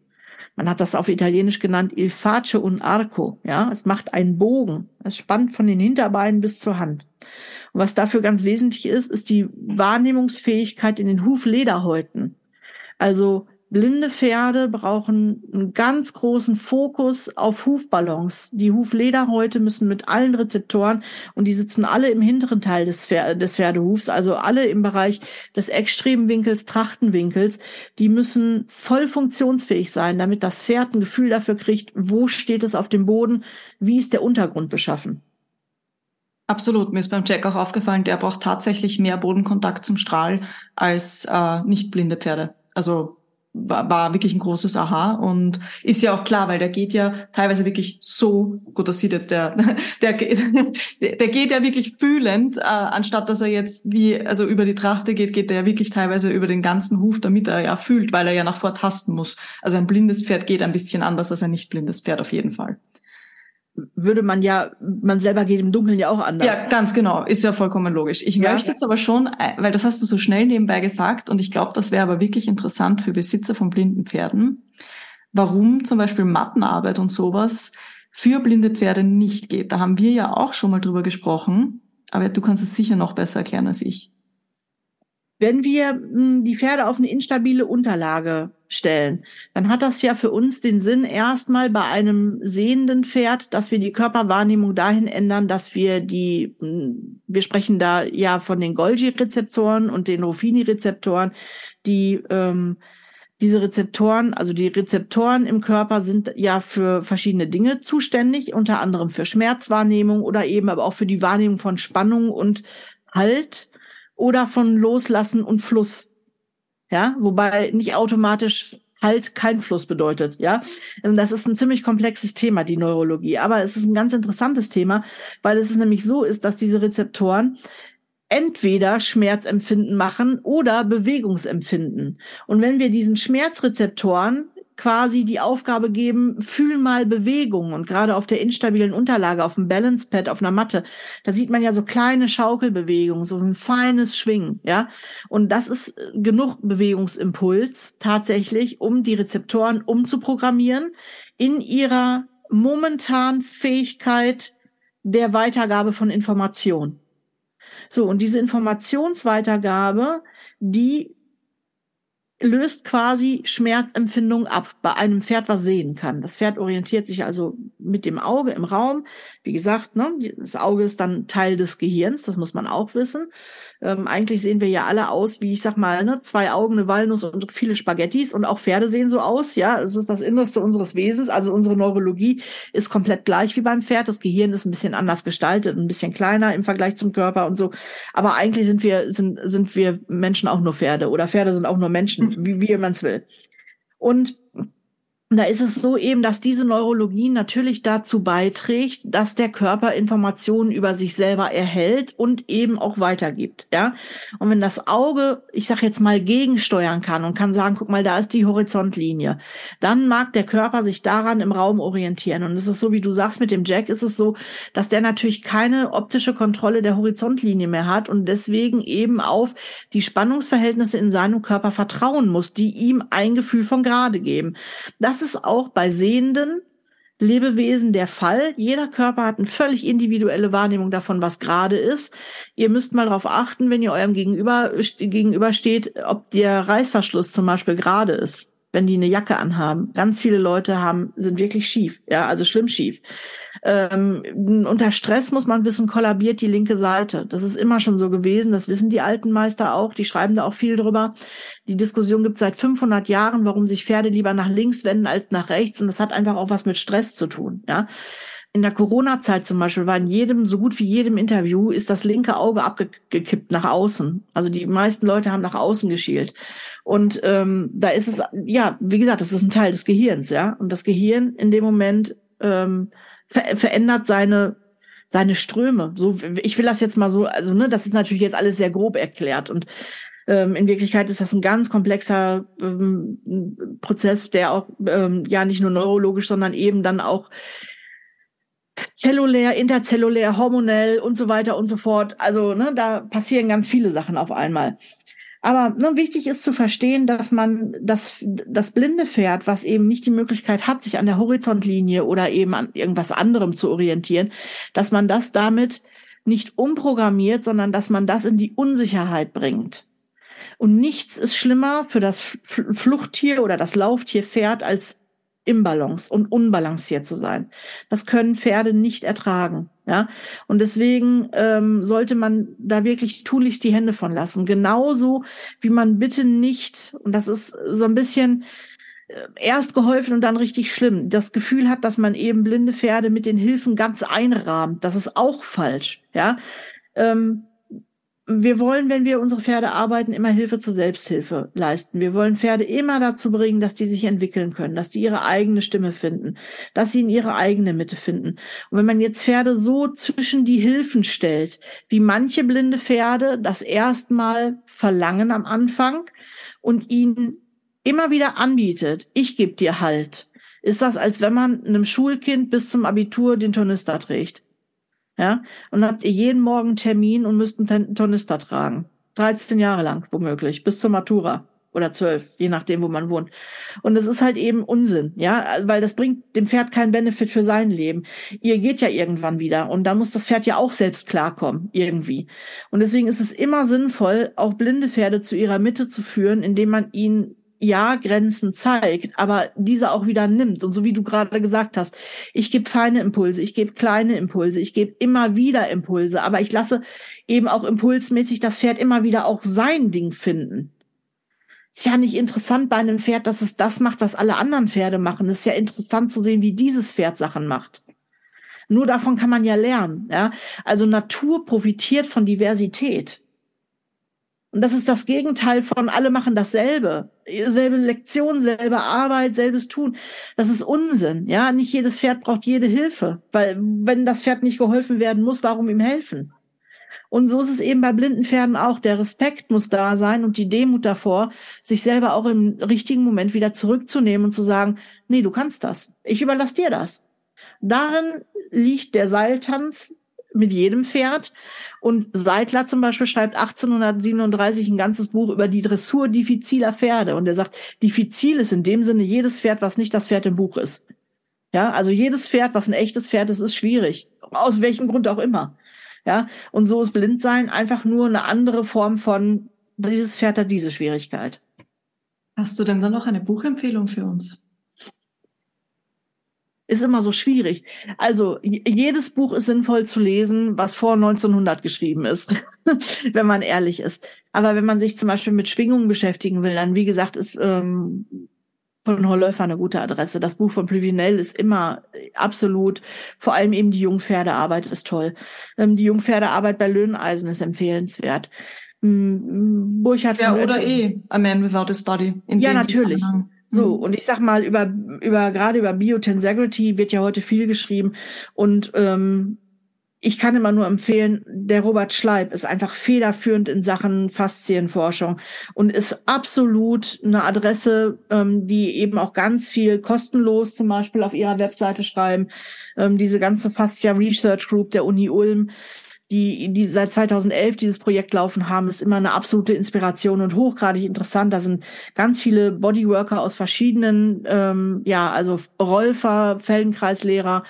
Man hat das auf Italienisch genannt il face un arco. Ja, es macht einen Bogen. Es spannt von den Hinterbeinen bis zur Hand. Und was dafür ganz wesentlich ist, ist die Wahrnehmungsfähigkeit in den Huflederhäuten. Also Blinde Pferde brauchen einen ganz großen Fokus auf Hufballons. Die Huflederhäute müssen mit allen Rezeptoren und die sitzen alle im hinteren Teil des, Pfer des Pferdehufs, also alle im Bereich des Extremwinkels, Trachtenwinkels. Die müssen voll funktionsfähig sein, damit das Pferd ein Gefühl dafür kriegt, wo steht es auf dem Boden, wie ist der Untergrund beschaffen. Absolut. Mir ist beim Jack auch aufgefallen, der braucht tatsächlich mehr Bodenkontakt zum Strahl als äh, nicht blinde Pferde. Also war, war wirklich ein großes Aha und ist ja auch klar, weil der geht ja teilweise wirklich so, gut, das sieht jetzt der, der, der geht ja wirklich fühlend, äh, anstatt dass er jetzt wie, also über die Trachte geht, geht der ja wirklich teilweise über den ganzen Huf, damit er ja fühlt, weil er ja nach vor tasten muss. Also ein blindes Pferd geht ein bisschen anders als ein nicht blindes Pferd auf jeden Fall würde man ja, man selber geht im Dunkeln ja auch anders. Ja, ganz genau. Ist ja vollkommen logisch. Ich ja. möchte jetzt aber schon, äh, weil das hast du so schnell nebenbei gesagt und ich glaube, das wäre aber wirklich interessant für Besitzer von blinden Pferden, warum zum Beispiel Mattenarbeit und sowas für blinde Pferde nicht geht. Da haben wir ja auch schon mal drüber gesprochen, aber du kannst es sicher noch besser erklären als ich. Wenn wir hm, die Pferde auf eine instabile Unterlage stellen, dann hat das ja für uns den Sinn erstmal bei einem sehenden Pferd, dass wir die Körperwahrnehmung dahin ändern, dass wir die, hm, wir sprechen da ja von den Golgi-Rezeptoren und den Ruffini-Rezeptoren, die ähm, diese Rezeptoren, also die Rezeptoren im Körper sind ja für verschiedene Dinge zuständig, unter anderem für Schmerzwahrnehmung oder eben aber auch für die Wahrnehmung von Spannung und Halt oder von Loslassen und Fluss. Ja, wobei nicht automatisch halt kein Fluss bedeutet, ja. Und das ist ein ziemlich komplexes Thema, die Neurologie. Aber es ist ein ganz interessantes Thema, weil es nämlich so ist, dass diese Rezeptoren entweder Schmerzempfinden machen oder Bewegungsempfinden. Und wenn wir diesen Schmerzrezeptoren quasi die Aufgabe geben, fühl mal Bewegung und gerade auf der instabilen Unterlage, auf dem Balance Pad, auf einer Matte, da sieht man ja so kleine Schaukelbewegungen, so ein feines Schwingen, ja. Und das ist äh, genug Bewegungsimpuls tatsächlich, um die Rezeptoren umzuprogrammieren in ihrer momentanen Fähigkeit der Weitergabe von Information. So, und diese Informationsweitergabe, die löst quasi Schmerzempfindung ab bei einem Pferd, was sehen kann. Das Pferd orientiert sich also mit dem Auge im Raum. Wie gesagt, ne, das Auge ist dann Teil des Gehirns, das muss man auch wissen. Ähm, eigentlich sehen wir ja alle aus, wie ich sag mal, ne, zwei Augen, eine Walnuss und viele Spaghettis und auch Pferde sehen so aus. Ja, es ist das Innerste unseres Wesens. Also unsere Neurologie ist komplett gleich wie beim Pferd. Das Gehirn ist ein bisschen anders gestaltet, ein bisschen kleiner im Vergleich zum Körper und so. Aber eigentlich sind wir sind sind wir Menschen auch nur Pferde oder Pferde sind auch nur Menschen, wie wie man es will. Und da ist es so eben, dass diese Neurologie natürlich dazu beiträgt, dass der Körper Informationen über sich selber erhält und eben auch weitergibt, ja. Und wenn das Auge, ich sag jetzt mal, gegensteuern kann und kann sagen, guck mal, da ist die Horizontlinie, dann mag der Körper sich daran im Raum orientieren. Und es ist so, wie du sagst, mit dem Jack ist es so, dass der natürlich keine optische Kontrolle der Horizontlinie mehr hat und deswegen eben auf die Spannungsverhältnisse in seinem Körper vertrauen muss, die ihm ein Gefühl von gerade geben. Das ist auch bei sehenden Lebewesen der Fall. Jeder Körper hat eine völlig individuelle Wahrnehmung davon, was gerade ist. Ihr müsst mal darauf achten, wenn ihr eurem Gegenüber, gegenüber steht, ob der Reißverschluss zum Beispiel gerade ist wenn die eine Jacke anhaben. Ganz viele Leute haben, sind wirklich schief, ja, also schlimm schief. Ähm, unter Stress muss man wissen, kollabiert die linke Seite. Das ist immer schon so gewesen. Das wissen die alten Meister auch. Die schreiben da auch viel drüber. Die Diskussion gibt seit 500 Jahren, warum sich Pferde lieber nach links wenden als nach rechts. Und das hat einfach auch was mit Stress zu tun, ja in der Corona-Zeit zum Beispiel war in jedem, so gut wie jedem Interview, ist das linke Auge abgekippt nach außen. Also die meisten Leute haben nach außen geschielt. Und ähm, da ist es, ja, wie gesagt, das ist ein Teil des Gehirns, ja. Und das Gehirn in dem Moment ähm, ver verändert seine seine Ströme. So, ich will das jetzt mal so, also ne, das ist natürlich jetzt alles sehr grob erklärt und ähm, in Wirklichkeit ist das ein ganz komplexer ähm, Prozess, der auch ähm, ja nicht nur neurologisch, sondern eben dann auch zellulär, interzellulär, hormonell und so weiter und so fort. Also ne, da passieren ganz viele Sachen auf einmal. Aber ne, wichtig ist zu verstehen, dass man das, das blinde Pferd, was eben nicht die Möglichkeit hat, sich an der Horizontlinie oder eben an irgendwas anderem zu orientieren, dass man das damit nicht umprogrammiert, sondern dass man das in die Unsicherheit bringt. Und nichts ist schlimmer für das Fluchttier oder das Lauftier Pferd als Imbalance und unbalanciert zu sein. Das können Pferde nicht ertragen. Ja, und deswegen ähm, sollte man da wirklich tunlichst die Hände von lassen. Genauso wie man bitte nicht, und das ist so ein bisschen äh, erst geholfen und dann richtig schlimm, das Gefühl hat, dass man eben blinde Pferde mit den Hilfen ganz einrahmt. Das ist auch falsch. Ja, ähm, wir wollen, wenn wir unsere Pferde arbeiten, immer Hilfe zur Selbsthilfe leisten. Wir wollen Pferde immer dazu bringen, dass die sich entwickeln können, dass die ihre eigene Stimme finden, dass sie in ihre eigene Mitte finden. Und wenn man jetzt Pferde so zwischen die Hilfen stellt, wie manche blinde Pferde das erstmal verlangen am Anfang und ihnen immer wieder anbietet, ich gebe dir Halt, ist das, als wenn man einem Schulkind bis zum Abitur den Tornister trägt. Ja, und habt ihr jeden Morgen einen Termin und müsst einen Tornister tragen. 13 Jahre lang, womöglich, bis zur Matura oder zwölf, je nachdem, wo man wohnt. Und das ist halt eben Unsinn, ja, weil das bringt dem Pferd keinen Benefit für sein Leben. Ihr geht ja irgendwann wieder und dann muss das Pferd ja auch selbst klarkommen, irgendwie. Und deswegen ist es immer sinnvoll, auch blinde Pferde zu ihrer Mitte zu führen, indem man ihnen ja Grenzen zeigt, aber diese auch wieder nimmt. Und so wie du gerade gesagt hast, ich gebe feine Impulse, ich gebe kleine Impulse, ich gebe immer wieder Impulse, aber ich lasse eben auch impulsmäßig das Pferd immer wieder auch sein Ding finden. Ist ja nicht interessant bei einem Pferd, dass es das macht, was alle anderen Pferde machen. ist ja interessant zu sehen, wie dieses Pferd Sachen macht. Nur davon kann man ja lernen. Ja? Also Natur profitiert von Diversität. Und das ist das Gegenteil von alle machen dasselbe. Selbe Lektion, selbe Arbeit, selbes Tun. Das ist Unsinn. Ja, nicht jedes Pferd braucht jede Hilfe. Weil wenn das Pferd nicht geholfen werden muss, warum ihm helfen? Und so ist es eben bei blinden Pferden auch. Der Respekt muss da sein und die Demut davor, sich selber auch im richtigen Moment wieder zurückzunehmen und zu sagen, nee, du kannst das. Ich überlasse dir das. Darin liegt der Seiltanz mit jedem Pferd. Und Seidler zum Beispiel schreibt 1837 ein ganzes Buch über die Dressur diffiziler Pferde. Und er sagt, diffizil ist in dem Sinne jedes Pferd, was nicht das Pferd im Buch ist. Ja, also jedes Pferd, was ein echtes Pferd ist, ist schwierig. Aus welchem Grund auch immer. Ja, und so ist Blindsein einfach nur eine andere Form von, dieses Pferd hat diese Schwierigkeit. Hast du denn dann noch eine Buchempfehlung für uns? Ist immer so schwierig. Also jedes Buch ist sinnvoll zu lesen, was vor 1900 geschrieben ist, wenn man ehrlich ist. Aber wenn man sich zum Beispiel mit Schwingungen beschäftigen will, dann wie gesagt ist ähm, von Hollöfer eine gute Adresse. Das Buch von Pluvinel ist immer absolut, vor allem eben die Jungpferdearbeit ist toll. Ähm, die Jungpferdearbeit bei Löhneisen ist empfehlenswert. Burchard ja, oder eh A Man Without His Body. ja, natürlich. So, mhm. und ich sag mal, über, über, gerade über Biotensegrity wird ja heute viel geschrieben. Und ähm, ich kann immer nur empfehlen, der Robert Schleib ist einfach federführend in Sachen Faszienforschung und ist absolut eine Adresse, ähm, die eben auch ganz viel kostenlos zum Beispiel auf ihrer Webseite schreiben. Ähm, diese ganze Fascia Research Group der Uni Ulm, die, die seit 2011 dieses Projekt laufen haben, ist immer eine absolute Inspiration und hochgradig interessant. Da sind ganz viele Bodyworker aus verschiedenen, ähm, ja, also Rolfer, Feldenkreislehrer,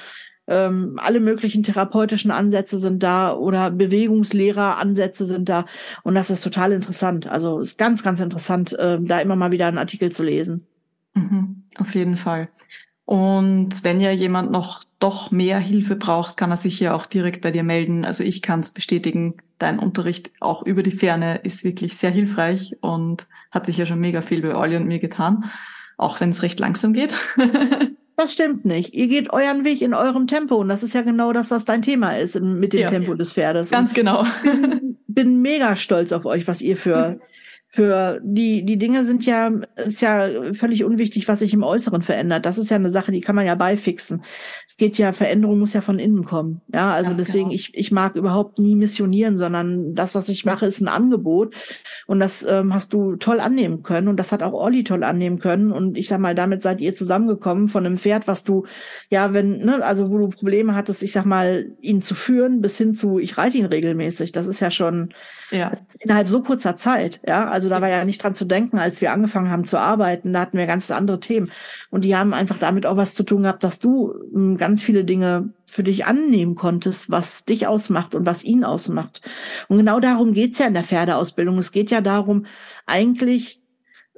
ähm, alle möglichen therapeutischen Ansätze sind da oder Bewegungslehrer-Ansätze sind da. Und das ist total interessant. Also ist ganz, ganz interessant, äh, da immer mal wieder einen Artikel zu lesen. Mhm, auf jeden Fall. Und wenn ja jemand noch doch mehr Hilfe braucht, kann er sich ja auch direkt bei dir melden. Also ich kann es bestätigen, dein Unterricht auch über die Ferne ist wirklich sehr hilfreich und hat sich ja schon mega viel bei Olli und mir getan, auch wenn es recht langsam geht. Das stimmt nicht. Ihr geht euren Weg in eurem Tempo und das ist ja genau das, was dein Thema ist mit dem ja. Tempo des Pferdes. Ganz und genau. bin, bin mega stolz auf euch, was ihr für für die, die Dinge sind ja, ist ja völlig unwichtig, was sich im Äußeren verändert. Das ist ja eine Sache, die kann man ja beifixen. Es geht ja, Veränderung muss ja von innen kommen. Ja, also Ganz deswegen, genau. ich, ich mag überhaupt nie missionieren, sondern das, was ich mache, ist ein Angebot. Und das ähm, hast du toll annehmen können. Und das hat auch Olli toll annehmen können. Und ich sag mal, damit seid ihr zusammengekommen von einem Pferd, was du, ja, wenn, ne, also wo du Probleme hattest, ich sag mal, ihn zu führen, bis hin zu, ich reite ihn regelmäßig. Das ist ja schon ja. innerhalb so kurzer Zeit. Ja, also also da war ja nicht dran zu denken, als wir angefangen haben zu arbeiten. Da hatten wir ganz andere Themen. Und die haben einfach damit auch was zu tun gehabt, dass du hm, ganz viele Dinge für dich annehmen konntest, was dich ausmacht und was ihn ausmacht. Und genau darum geht's ja in der Pferdeausbildung. Es geht ja darum, eigentlich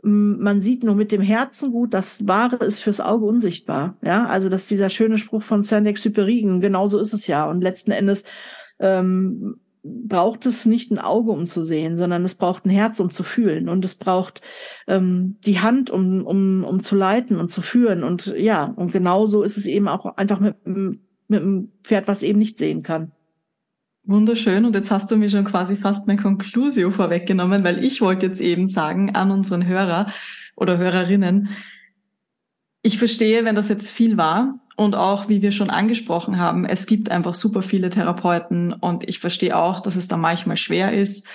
man sieht nur mit dem Herzen gut, das Wahre ist fürs Auge unsichtbar. Ja, also dass dieser schöne Spruch von Saint-Exupéry, genauso ist es ja. Und letzten Endes ähm, braucht es nicht ein Auge, um zu sehen, sondern es braucht ein Herz, um zu fühlen. Und es braucht ähm, die Hand, um, um, um zu leiten und zu führen. Und ja, und genauso ist es eben auch einfach mit, mit einem Pferd, was eben nicht sehen kann. Wunderschön. Und jetzt hast du mir schon quasi fast mein Conclusio vorweggenommen, weil ich wollte jetzt eben sagen an unseren Hörer oder Hörerinnen, ich verstehe, wenn das jetzt viel war, und auch, wie wir schon angesprochen haben, es gibt einfach super viele Therapeuten und ich verstehe auch, dass es da manchmal schwer ist,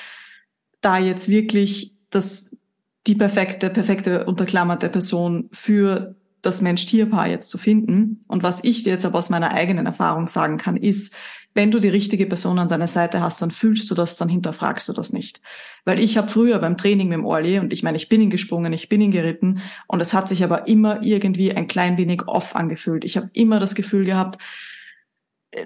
da jetzt wirklich das, die perfekte, perfekte unterklammerte Person für das Mensch-Tier-Paar jetzt zu finden. Und was ich dir jetzt aber aus meiner eigenen Erfahrung sagen kann, ist, wenn du die richtige Person an deiner Seite hast, dann fühlst du das, dann hinterfragst du das nicht. Weil ich habe früher beim Training mit dem Orly, und ich meine, ich bin ihn gesprungen, ich bin ihn geritten, und es hat sich aber immer irgendwie ein klein wenig off angefühlt. Ich habe immer das Gefühl gehabt,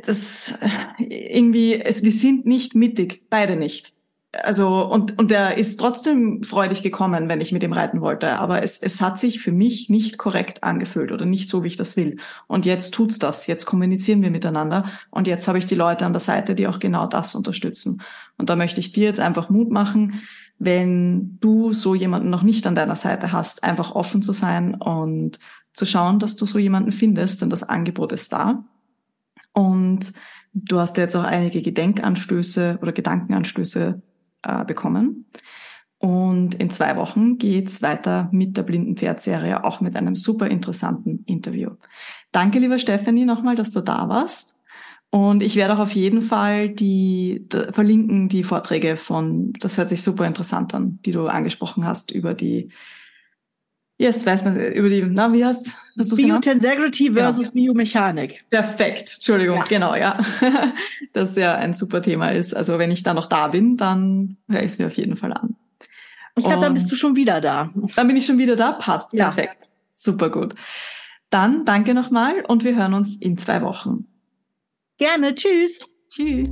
das irgendwie, es, wir sind nicht mittig, beide nicht also und und der ist trotzdem freudig gekommen, wenn ich mit ihm reiten wollte, aber es es hat sich für mich nicht korrekt angefühlt oder nicht so, wie ich das will. Und jetzt tut's das, jetzt kommunizieren wir miteinander und jetzt habe ich die Leute an der Seite, die auch genau das unterstützen. Und da möchte ich dir jetzt einfach Mut machen, wenn du so jemanden noch nicht an deiner Seite hast, einfach offen zu sein und zu schauen, dass du so jemanden findest, denn das Angebot ist da. Und du hast jetzt auch einige Gedenkanstöße oder Gedankenanstöße äh, bekommen. Und in zwei Wochen geht's weiter mit der Blinden Pferd-Serie, auch mit einem super interessanten Interview. Danke, lieber Stephanie, nochmal, dass du da warst. Und ich werde auch auf jeden Fall die, die verlinken, die Vorträge von, das hört sich super interessant an, die du angesprochen hast über die Yes, weiß man über die, na, wie heißt hast Biotensegrity genau. versus genau. Biomechanik. Perfekt, Entschuldigung, ja. genau, ja. das ja ein super Thema ist. Also wenn ich da noch da bin, dann höre ich es mir auf jeden Fall an. Ich glaube, dann bist du schon wieder da. Dann bin ich schon wieder da, passt. Ja. Perfekt. Super gut. Dann danke nochmal und wir hören uns in zwei Wochen. Gerne, tschüss. Tschüss.